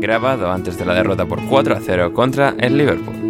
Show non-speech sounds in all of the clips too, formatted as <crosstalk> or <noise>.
Grabado antes de la derrota por 4 a 0 contra el Liverpool.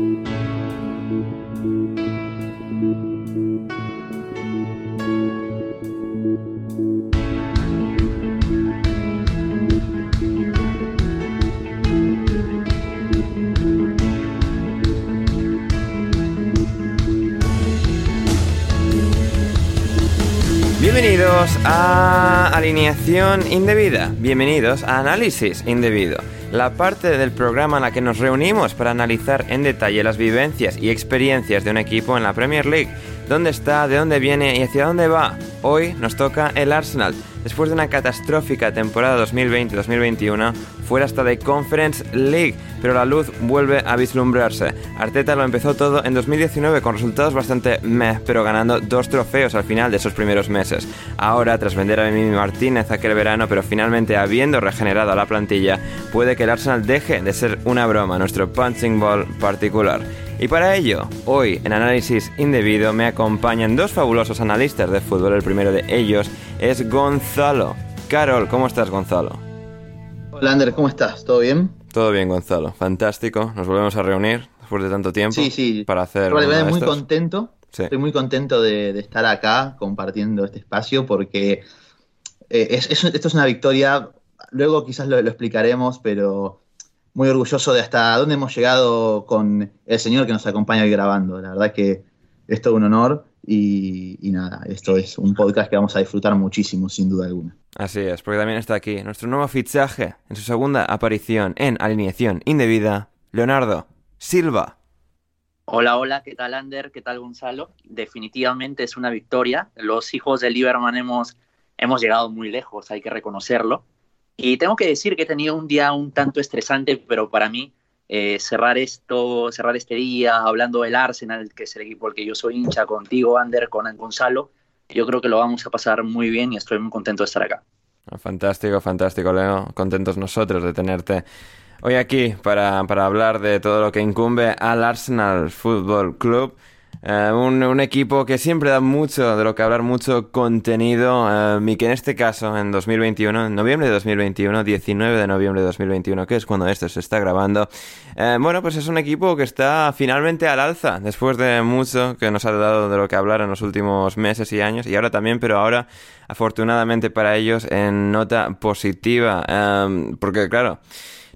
Bienvenidos a Alineación Indebida, bienvenidos a Análisis Indebido, la parte del programa en la que nos reunimos para analizar en detalle las vivencias y experiencias de un equipo en la Premier League, dónde está, de dónde viene y hacia dónde va. Hoy nos toca el Arsenal, después de una catastrófica temporada 2020-2021, fuera hasta de Conference League, pero la luz vuelve a vislumbrarse. Arteta lo empezó todo en 2019 con resultados bastante meh, pero ganando dos trofeos al final de esos primeros meses. Ahora, tras vender a Mimi Martínez aquel verano, pero finalmente habiendo regenerado a la plantilla, puede que el Arsenal deje de ser una broma, nuestro punching ball particular. Y para ello, hoy en Análisis Indebido me acompañan dos fabulosos analistas de fútbol. El primero de ellos es Gonzalo. Carol, ¿cómo estás, Gonzalo? Hola, Ander, ¿cómo estás? ¿Todo bien? Todo bien, Gonzalo. Fantástico. Nos volvemos a reunir después de tanto tiempo. Sí, sí. Para hacer. Vale, de muy contento. Sí. Estoy muy contento de, de estar acá compartiendo este espacio porque eh, es- es- esto es una victoria. Luego quizás lo, lo explicaremos, pero muy orgulloso de hasta dónde hemos llegado con el señor que nos acompaña hoy grabando. La verdad que es todo un honor y, y nada, esto es un podcast que vamos a disfrutar muchísimo, sin duda alguna. Así es, porque también está aquí nuestro nuevo fichaje en su segunda aparición en Alineación Indebida, Leonardo Silva. Hola, hola, ¿qué tal Ander? ¿Qué tal Gonzalo? Definitivamente es una victoria. Los hijos de Lieberman hemos, hemos llegado muy lejos, hay que reconocerlo. Y tengo que decir que he tenido un día un tanto estresante, pero para mí eh, cerrar esto, cerrar este día hablando del Arsenal, que es el equipo al que yo soy hincha, contigo Ander, con Gonzalo, yo creo que lo vamos a pasar muy bien y estoy muy contento de estar acá. Fantástico, fantástico, Leo. Contentos nosotros de tenerte hoy aquí para, para hablar de todo lo que incumbe al Arsenal Football Club. Eh, un, un equipo que siempre da mucho de lo que hablar, mucho contenido, eh, y que en este caso, en 2021, en noviembre de 2021, 19 de noviembre de 2021, que es cuando esto se está grabando, eh, bueno, pues es un equipo que está finalmente al alza, después de mucho que nos ha dado de lo que hablar en los últimos meses y años, y ahora también, pero ahora, afortunadamente para ellos, en nota positiva, porque claro,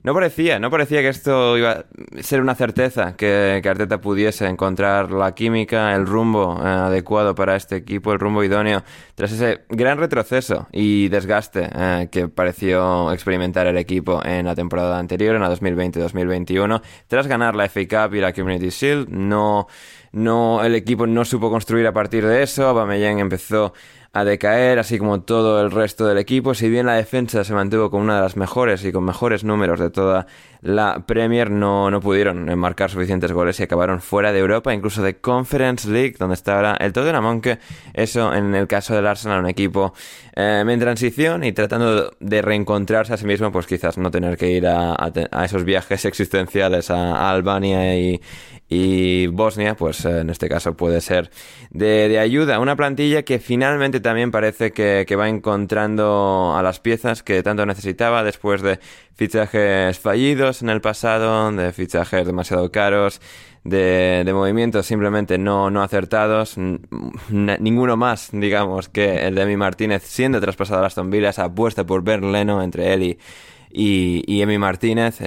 no parecía, no parecía que esto iba a ser una certeza, que, que Arteta pudiese encontrar la química, el rumbo eh, adecuado para este equipo, el rumbo idóneo, tras ese gran retroceso y desgaste eh, que pareció experimentar el equipo en la temporada anterior, en la 2020-2021, tras ganar la FA Cup y la Community Shield, no no, el equipo no supo construir a partir de eso, Aubameyang empezó a decaer, así como todo el resto del equipo. Si bien la defensa se mantuvo con una de las mejores y con mejores números de toda la Premier, no, no pudieron marcar suficientes goles y acabaron fuera de Europa, incluso de Conference League, donde está ahora el Tottenham, aunque eso en el caso del Arsenal, un equipo eh, en transición y tratando de reencontrarse a sí mismo, pues quizás no tener que ir a, esos viajes <laughs> existenciales a Albania y, y Bosnia, pues eh, en este caso puede ser de, ayuda. Una plantilla que finalmente también parece que, va encontrando a las piezas que tanto necesitaba después de fichajes fallidos en el pasado, de fichajes demasiado caros, de, movimientos simplemente no, no acertados, ninguno más, digamos, que el de Mi Martínez siendo traspasado a Aston Villa, esa apuesta por Leno entre él y y, y Emi Martínez.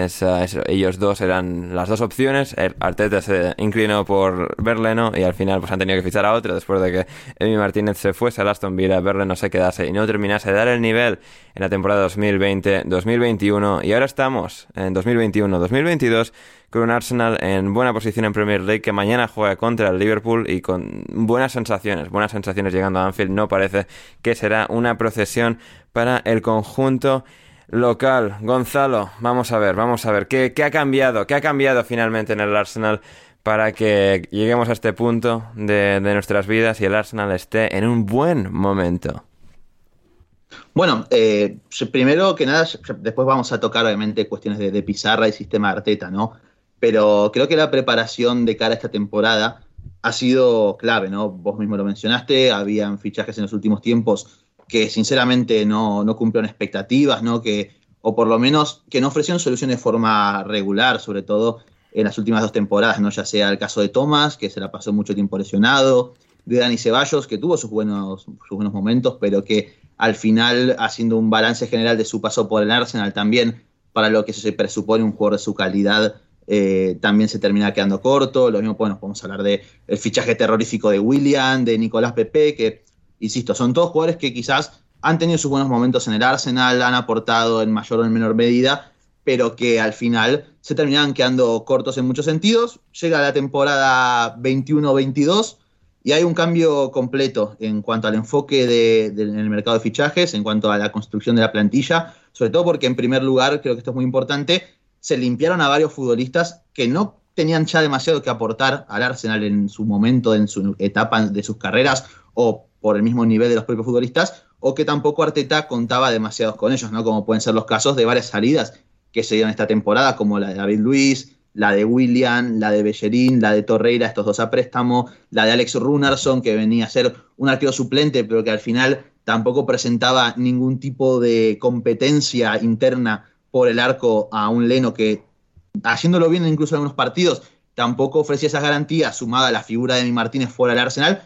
ellos dos eran las dos opciones. Arteta se inclinó por Berleno y al final pues han tenido que fichar a otro después de que Emi Martínez se fuese a Aston Villa, Berleno se quedase y no terminase de dar el nivel en la temporada 2020-2021 y ahora estamos en 2021-2022 con un Arsenal en buena posición en Premier League que mañana juega contra el Liverpool y con buenas sensaciones, buenas sensaciones llegando a Anfield. No parece que será una procesión para el conjunto local. Gonzalo, vamos a ver, vamos a ver, ¿qué, ha cambiado? ¿Qué ha cambiado finalmente en el Arsenal para que lleguemos a este punto de, nuestras vidas y el Arsenal esté en un buen momento? Bueno, eh, primero que nada, después vamos a tocar obviamente cuestiones de, pizarra y sistema Arteta, ¿no? Pero creo que la preparación de cara a esta temporada ha sido clave, ¿no? Vos mismo lo mencionaste, habían fichajes en los últimos tiempos que sinceramente no, no cumplieron expectativas, ¿no? Que, o por lo menos que no ofrecieron soluciones de forma regular, sobre todo en las últimas dos temporadas, ¿no? Ya sea el caso de Thomas, que se la pasó mucho tiempo lesionado, de Dani Ceballos, que tuvo sus buenos, sus buenos momentos, pero que al final, haciendo un balance general de su paso por el Arsenal también, para lo que se presupone un jugador de su calidad, eh, también se termina quedando corto. Lo mismo, bueno, podemos hablar del el fichaje terrorífico de William, de Nicolás Pepe, que insisto, son todos jugadores que quizás han tenido sus buenos momentos en el Arsenal, han aportado en mayor o en menor medida, pero que al final se terminaban quedando cortos en muchos sentidos. Llega la temporada 21-22 y hay un cambio completo en cuanto al enfoque del mercado de fichajes, en cuanto a la construcción de la plantilla, sobre todo porque en primer lugar, creo que esto es muy importante, se limpiaron a varios futbolistas que no tenían ya demasiado que aportar al Arsenal en su momento, en su etapa de sus carreras, o por el mismo nivel de los propios futbolistas, o que tampoco Arteta contaba demasiados con ellos, ¿no? Como pueden ser los casos de varias salidas que se dieron esta temporada, como la de David Luis, la de William, la de Bellerín, la de Torreira, estos dos a préstamo, la de Alex Runarson, que venía a ser un arquero suplente, pero que al final tampoco presentaba ningún tipo de competencia interna por el arco a un Leno que, haciéndolo bien incluso en algunos partidos, tampoco ofrecía esas garantías, sumada a la figura de mi Martínez fuera del Arsenal,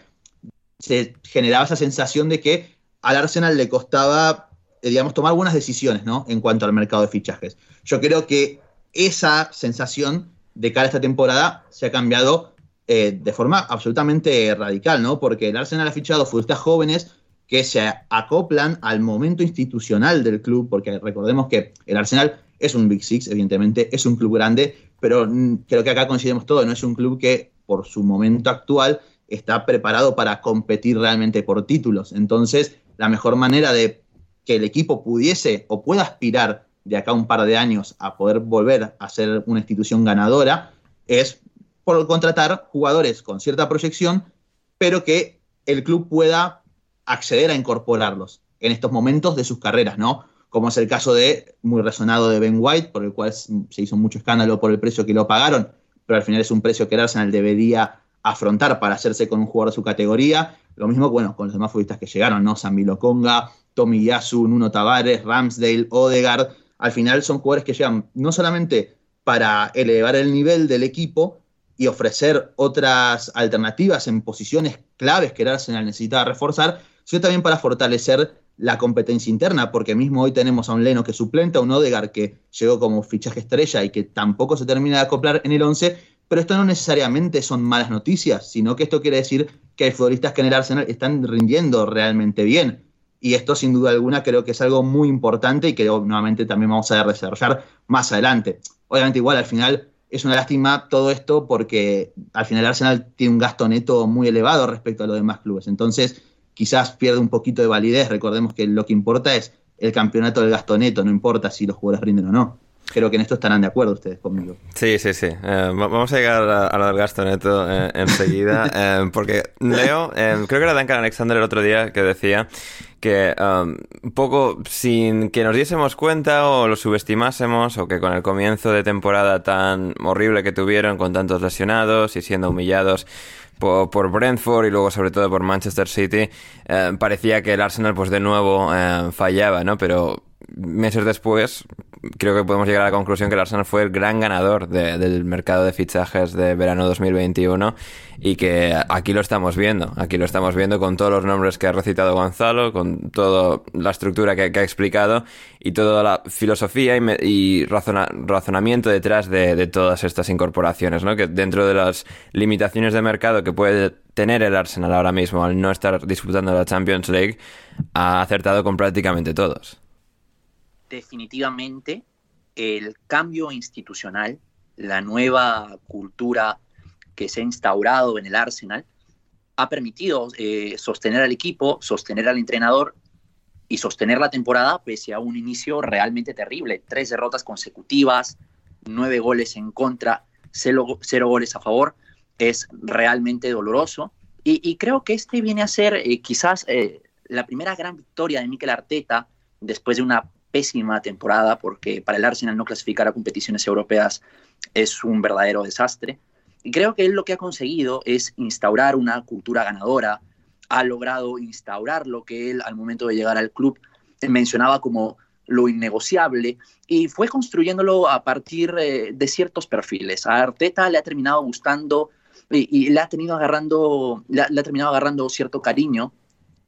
se generaba esa sensación de que al Arsenal le costaba, eh, digamos, tomar buenas decisiones, ¿no? En cuanto al mercado de fichajes. Yo creo que esa sensación de cara a esta temporada se ha cambiado eh, de forma absolutamente radical, ¿no? Porque el Arsenal ha fichado futbolistas jóvenes que se acoplan al momento institucional del club, porque recordemos que el Arsenal es un Big Six, evidentemente, es un club grande, pero creo que acá coincidimos todo, no es un club que por su momento actual está preparado para competir realmente por títulos. Entonces, la mejor manera de que el equipo pudiese o pueda aspirar de acá un par de años a poder volver a ser una institución ganadora es por contratar jugadores con cierta proyección, pero que el club pueda acceder a incorporarlos en estos momentos de sus carreras, ¿no? Como es el caso de, muy resonado de Ben White, por el cual se hizo mucho escándalo por el precio que lo pagaron, pero al final es un precio que el Arsenal debería afrontar para hacerse con un jugador de su categoría. Lo mismo, bueno, con los demás futbolistas que llegaron, ¿no? Sambi Tommy Yasu, Nuno Tavares, Ramsdale, Odegaard. Al final son jugadores que llegan no solamente para elevar el nivel del equipo y ofrecer otras alternativas en posiciones claves que el Arsenal necesitaba reforzar, sino también para fortalecer la competencia interna, porque mismo hoy tenemos a un Leno que suplenta, a un Odegaard que llegó como fichaje estrella y que tampoco se termina de acoplar en el 11, pero esto no necesariamente son malas noticias, sino que esto quiere decir que hay futbolistas que en el Arsenal están rindiendo realmente bien. Y esto sin duda alguna creo que es algo muy importante y que nuevamente también vamos a desarrollar más adelante. Obviamente igual al final es una lástima todo esto porque al final Arsenal tiene un gasto neto muy elevado respecto a los demás clubes. Entonces, quizás pierde un poquito de validez. Recordemos que lo que importa es el campeonato del gasto neto, no importa si los jugadores rinden o no. Creo que en esto estarán de acuerdo ustedes conmigo. Sí, sí, sí. Eh, vamos a llegar a, lo del gasto neto eh, enseguida, <laughs> eh, porque leo, creo que era Duncan Alexander el otro día que decía que um, un poco sin que nos diésemos cuenta o lo subestimásemos o que con el comienzo de temporada tan horrible que tuvieron con tantos lesionados y siendo humillados por, por Brentford y luego sobre todo por Manchester City, parecía que el Arsenal pues de nuevo fallaba, ¿no? Pero meses después, creo que podemos llegar a la conclusión que el Arsenal fue el gran ganador del mercado de fichajes de verano 2021 y que aquí lo estamos viendo, aquí lo estamos viendo con todos los nombres que ha recitado Gonzalo, con toda la estructura que, ha explicado y toda la filosofía y, razonamiento detrás de, todas estas incorporaciones, ¿no? que dentro de las limitaciones de mercado que puede tener el Arsenal ahora mismo al no estar disputando la Champions League, ha acertado con prácticamente todos definitivamente el cambio institucional, la nueva cultura que se ha instaurado en el Arsenal, ha permitido eh, sostener al equipo, sostener al entrenador y sostener la temporada pese a un inicio realmente terrible. Tres derrotas consecutivas, nueve goles en contra, cero, goles a favor. Es realmente doloroso. Y, creo que este viene a ser eh, quizás eh, la primera gran victoria de Mikel Arteta después de una pésima temporada porque para el Arsenal no clasificar a competiciones europeas es un verdadero desastre. Y creo que él lo que ha conseguido es instaurar una cultura ganadora, ha logrado instaurar lo que él al momento de llegar al club mencionaba como lo innegociable y fue construyéndolo a partir eh, de ciertos perfiles. A Arteta le ha terminado gustando y, le ha tenido agarrando, le ha terminado agarrando cierto cariño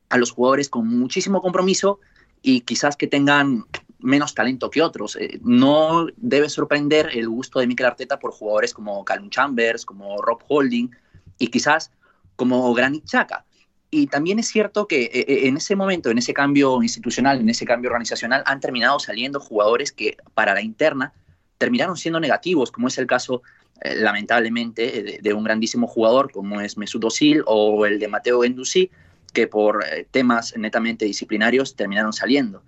a los jugadores con muchísimo compromiso y quizás que tengan menos talento que otros. Eh, no debe sorprender el gusto de Mikel Arteta por jugadores como Calum Chambers, como Rob Holding y quizás como Granit Xhaka. Y también es cierto que eh, eh, en ese momento, en ese cambio institucional, en ese cambio organizacional, han terminado saliendo jugadores que para la interna terminaron siendo negativos, como es el caso, lamentablemente, de, un grandísimo jugador como es Mesut Özil o el de Mateo Gendouzi, que por eh, temas netamente disciplinarios terminaron saliendo.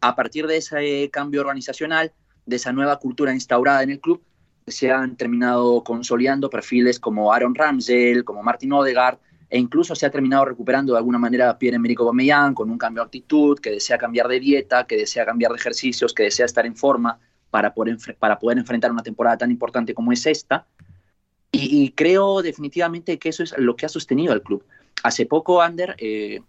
A partir de ese cambio organizacional, de esa nueva cultura instaurada en el club, se han terminado consolidando perfiles como Aaron Ramsdale, como Martin Odegaard, e incluso se ha terminado recuperando de alguna manera Pierre-Emerick Aubameyang con un cambio de actitud, que desea cambiar de dieta, que desea cambiar de ejercicios, que desea estar en forma para poder, para poder enfrentar una temporada tan importante como es esta. Y, y creo definitivamente que eso es lo que ha sostenido al club. Hace poco, Ander, eh,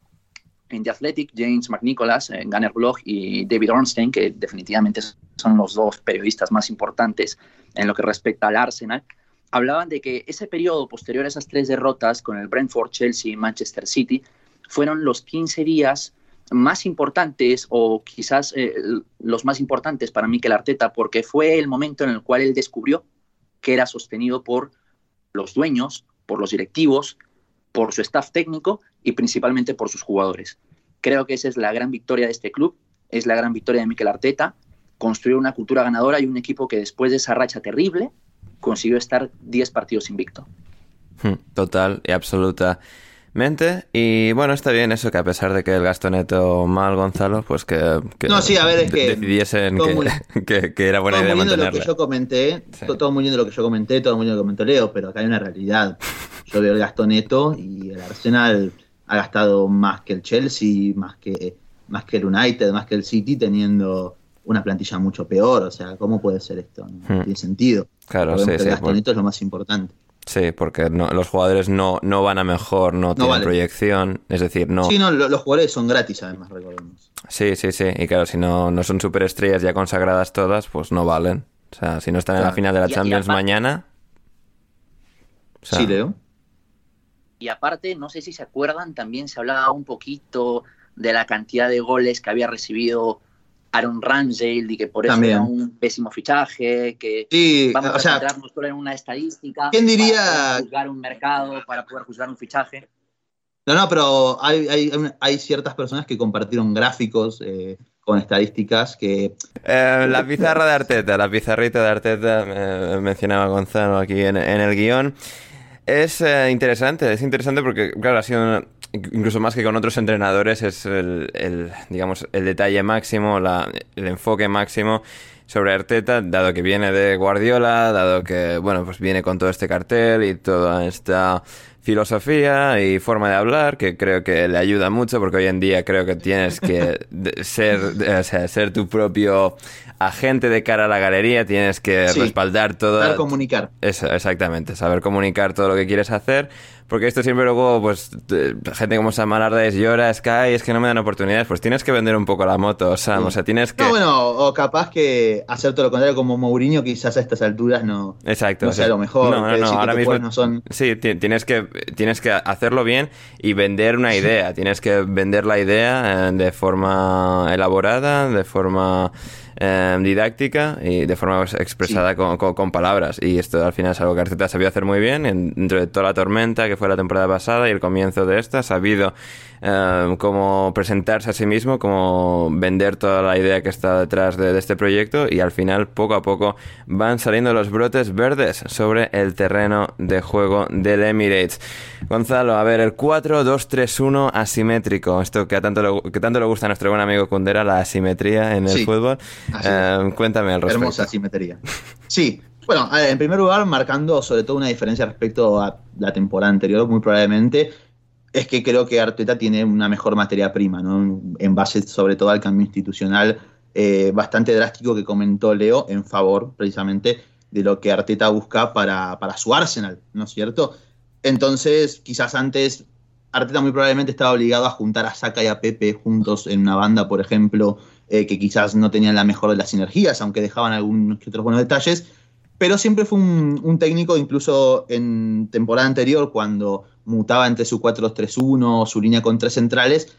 en The Athletic, James McNicholas, en Gunner Blog y David Ornstein, que definitivamente son los dos periodistas más importantes en lo que respecta al Arsenal, hablaban de que ese periodo posterior a esas tres derrotas con el Brentford, Chelsea y Manchester City fueron los 15 días más importantes o quizás eh, los más importantes para Mikel Arteta porque fue el momento en el cual él descubrió que era sostenido por los dueños, por los directivos, por su staff técnico y principalmente por sus jugadores. Creo que esa es la gran victoria de este club, es la gran victoria de Mikel Arteta, construir una cultura ganadora y un equipo que después de esa racha terrible consiguió estar 10 partidos invicto. Hmm, total y absoluta mente. Y bueno, está bien eso, que a pesar de que el gasto neto mal, Gonzalo, pues que, no, sí, a ver, es que decidiesen <laughs> que, que, era buena idea mantenerla. Lo que yo comenté, todo muy bien de lo que yo comenté, todo muy bien de lo que comentó Leo, pero acá hay una realidad. Yo veo el gasto neto y el Arsenal ha gastado más que el Chelsea, más que, más que el United, más que el City, teniendo una plantilla mucho peor. O sea, ¿cómo puede ser esto? No, hmm. tiene sentido. Claro, sí, el gasto neto es lo más importante. Sí, porque los jugadores no, no van a mejor, no, tienen proyección, es decir, no... Sí, no, los jugadores son gratis además, recordemos. Sí, sí, sí, y claro, si no, no son superestrellas ya consagradas todas, pues no valen. O sea, si no están en la final de la Champions mañana... sí, Leo. Y aparte, no sé si se acuerdan, también se hablaba un poquito de la cantidad de goles que había recibido Aaron Ramsdale y que por eso era un pésimo fichaje, que vamos a centrarnos solo en una estadística ¿quién diría... para juzgar un mercado, para poder juzgar un fichaje. No, no, pero hay, hay, hay ciertas personas que compartieron gráficos eh, con estadísticas que... Eh, la pizarra de Arteta, la pizarrita de Arteta, eh, mencionaba Gonzalo aquí en, el guion. Es interesante, es interesante porque, claro, ha sido incluso más que con otros entrenadores, es el, digamos, el detalle máximo, el enfoque máximo sobre Arteta, dado que viene de Guardiola, dado que, bueno, pues viene con todo este cartel y toda esta filosofía y forma de hablar que creo que le ayuda mucho porque hoy en día creo que tienes que <laughs> ser, o sea, ser tu propio agente de cara a la galería, tienes que respaldar todo. Saber comunicar. Eso, exactamente, saber comunicar todo lo que quieres hacer porque esto siempre luego, pues, gente como Sam Allardyce llora, Sky, es que no me dan oportunidades. Pues tienes que vender un poco la moto, Sam. O sea, tienes que. No, bueno, o capaz que hacer todo lo contrario, como Mourinho, quizás a estas alturas no, Exacto, no sea lo mejor. No, no, no, ahora mismo. No son... Sí, tienes que, tienes que hacerlo bien y vender una idea. tienes que vender la idea eh, de forma elaborada, de forma. Em, didáctica y de forma expresada con, palabras. Y esto al final es algo que Arteta sabía hacer muy bien dentro de toda la tormenta que fue la temporada pasada y el comienzo de esta. Ha sabido Em, como presentarse a sí mismo, como vender toda la idea que está detrás de, este proyecto y al final poco a poco van saliendo los brotes verdes sobre el terreno de juego del Emirates. Gonzalo, a ver, el 4-2-3-1 asimétrico, esto que, a tanto le, que tanto le gusta a nuestro buen amigo Kundera, la asimetría en el fútbol. Em, cuéntame al respecto. Hermosa asimetría. Sí, bueno, en primer lugar, marcando sobre todo una diferencia respecto a la temporada anterior, muy probablemente es que creo que Arteta tiene una mejor materia prima, ¿no? En base sobre todo al cambio institucional eh, bastante drástico que comentó Leo en favor precisamente de lo que Arteta busca para, su Arsenal, ¿no es cierto? Entonces, quizás antes Arteta muy probablemente estaba obligado a juntar a Saka y a Pepe juntos en una banda, por ejemplo, eh, que quizás no tenían la mejor de las sinergias, aunque dejaban algunos otros buenos detalles, pero siempre fue un, técnico, incluso en temporada anterior, cuando mutaba entre su 4-2-3-1, su línea con tres centrales,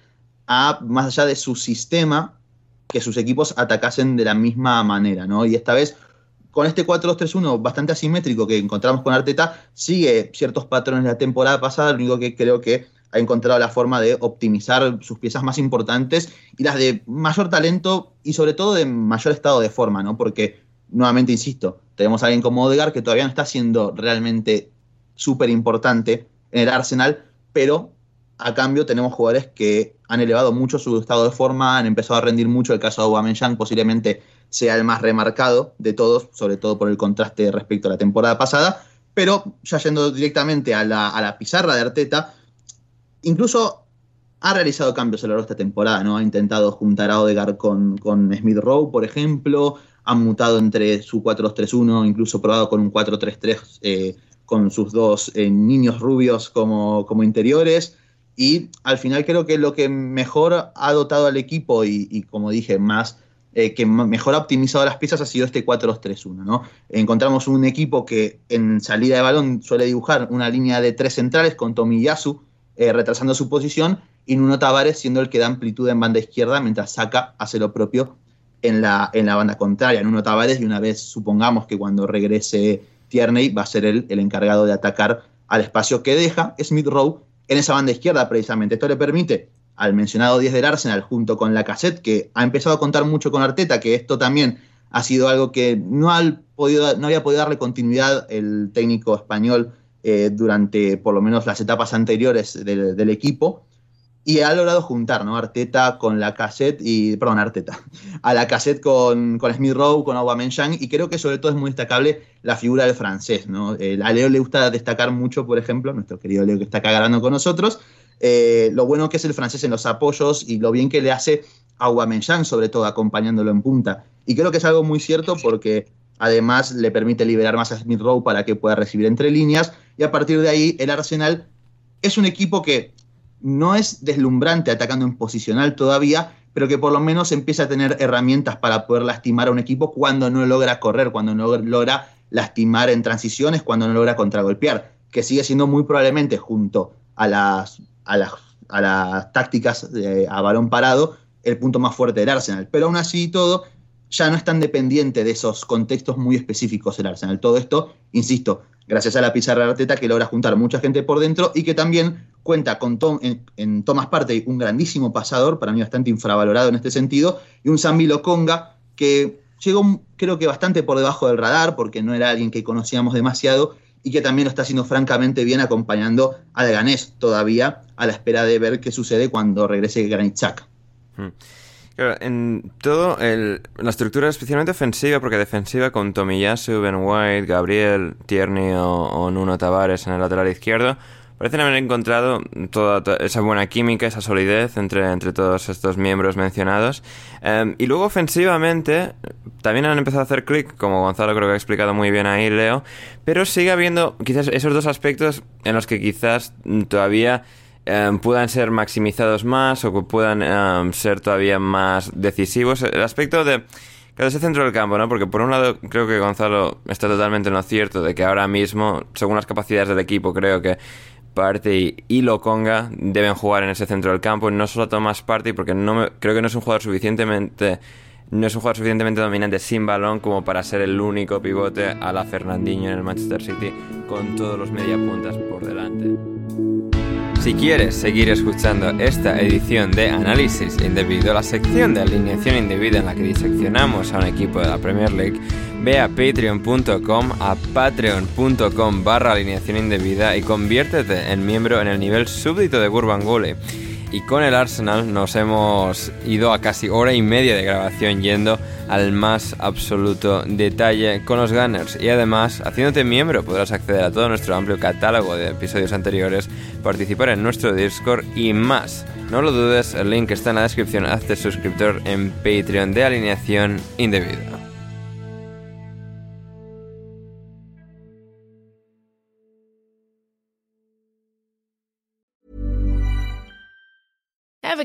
a más allá de su sistema, que sus equipos atacasen de la misma manera, ¿no? Y esta vez, con este 4-2-3-1 bastante asimétrico que encontramos con Arteta, sigue ciertos patrones de la temporada pasada, lo único que creo que ha encontrado la forma de optimizar sus piezas más importantes y las de mayor talento y sobre todo de mayor estado de forma, ¿no? Porque, nuevamente insisto, tenemos a alguien como Odegar que todavía no está siendo realmente súper importante en el Arsenal, pero a cambio tenemos jugadores que han elevado mucho su estado de forma, han empezado a rendir mucho. El caso de Aubameyang posiblemente sea el más remarcado de todos, sobre todo por el contraste respecto a la temporada pasada. Pero ya yendo directamente a la, pizarra de Arteta, incluso ha realizado cambios a lo largo de esta temporada, ¿no? Ha intentado juntar a Odegaard con, con Smith Rowe, por ejemplo, ha mutado entre su 4-2-3-1, incluso probado con un 4-3-3 eh, con sus dos eh, niños rubios como, como, interiores. Y al final creo que lo que mejor ha dotado al equipo y, como dije, más eh, que mejor ha optimizado las piezas ha sido este 4-2-3-1. ¿no? Encontramos un equipo que en salida de balón suele dibujar una línea de tres centrales con Tomiyasu retrasando su posición y Nuno Tavares siendo el que da amplitud en banda izquierda mientras Saca hace lo propio en la, en la banda contraria, en uno Tavares, y una vez supongamos que cuando regrese Tierney va a ser él el encargado de atacar al espacio que deja Smith Rowe en esa banda izquierda precisamente. Esto le permite al mencionado 10 del Arsenal junto con la cassette, que ha empezado a contar mucho con Arteta, que esto también ha sido algo que no, ha podido, no había podido darle continuidad el técnico español eh, durante por lo menos las etapas anteriores del equipo y ha logrado juntar, ¿no? Arteta con la cassette y, perdón, Arteta, <laughs> a la cassette con, con Smith Rowe, con Aubameyang y creo que sobre todo es muy destacable la figura del francés, ¿no? A Leo le gusta destacar mucho, por ejemplo, nuestro querido Leo que está acá ganando con nosotros, eh, lo bueno que es el francés en los apoyos y lo bien que le hace a Aubameyang, sobre todo acompañándolo en punta. Y creo que es algo muy cierto porque además le permite liberar más a Smith Rowe para que pueda recibir entre líneas y a partir de ahí el Arsenal es un equipo que no es deslumbrante atacando en posicional todavía, pero que por lo menos empieza a tener herramientas para poder lastimar a un equipo cuando no logra correr, cuando no logra lastimar en transiciones, cuando no logra contragolpear, que sigue siendo muy probablemente junto a las, a las, a las tácticas a balón parado el punto más fuerte del Arsenal. Pero aún así y todo, ya no es tan dependiente de esos contextos muy específicos del Arsenal. Todo esto, insisto, gracias a la pizarra de Arteta que logra juntar mucha gente por dentro y que también cuenta con Tom, en, Thomas Partey, un grandísimo pasador, para mí bastante infravalorado en este sentido, y un Sambi Lokonga que llegó creo que bastante por debajo del radar, porque no era alguien que conocíamos demasiado, y que también lo está haciendo francamente bien acompañando al Ganés todavía, a la espera de ver qué sucede cuando regrese Granit Xhaka. Hmm. en todo, la estructura especialmente ofensiva, porque defensiva con Tomiyasu, Ben White, Gabriel, Tierney o Nuno Tavares en el lateral izquierdo, Parecen haber encontrado toda, esa buena química, esa solidez entre, entre todos estos miembros mencionados. Em, y luego ofensivamente también han empezado a hacer clic, como Gonzalo creo que ha explicado muy bien ahí, Leo, pero sigue habiendo quizás esos dos aspectos en los que quizás todavía em, puedan ser maximizados más o que puedan em, ser todavía más decisivos. El aspecto de cada ese centro del campo, ¿no? Porque por un lado creo que Gonzalo está totalmente en lo cierto de que ahora mismo, según las capacidades del equipo, creo que Partey y Lokonga deben jugar en ese centro del campo. No solo Thomas Partey, porque no creo que no es un jugador suficientemente no es un jugador suficientemente dominante sin balón como para ser el único pivote a la Fernandinho en el Manchester City con todos los mediapuntas por delante. Si quieres seguir escuchando esta edición de Análisis Indebido, la sección de alineación indebida en la que diseccionamos a un equipo de la Premier League, ve a patreon.com, a patreon.com barra alineación indebida y conviértete en miembro en el nivel súbdito de Gurbanguly y con el Arsenal nos hemos ido a casi hora y media de grabación yendo al más absoluto detalle con los Gunners y además haciéndote miembro podrás acceder a todo nuestro amplio catálogo de episodios anteriores, participar en nuestro Discord y más. No lo dudes, el link está en la descripción, hazte suscriptor en Patreon de alineación indebida.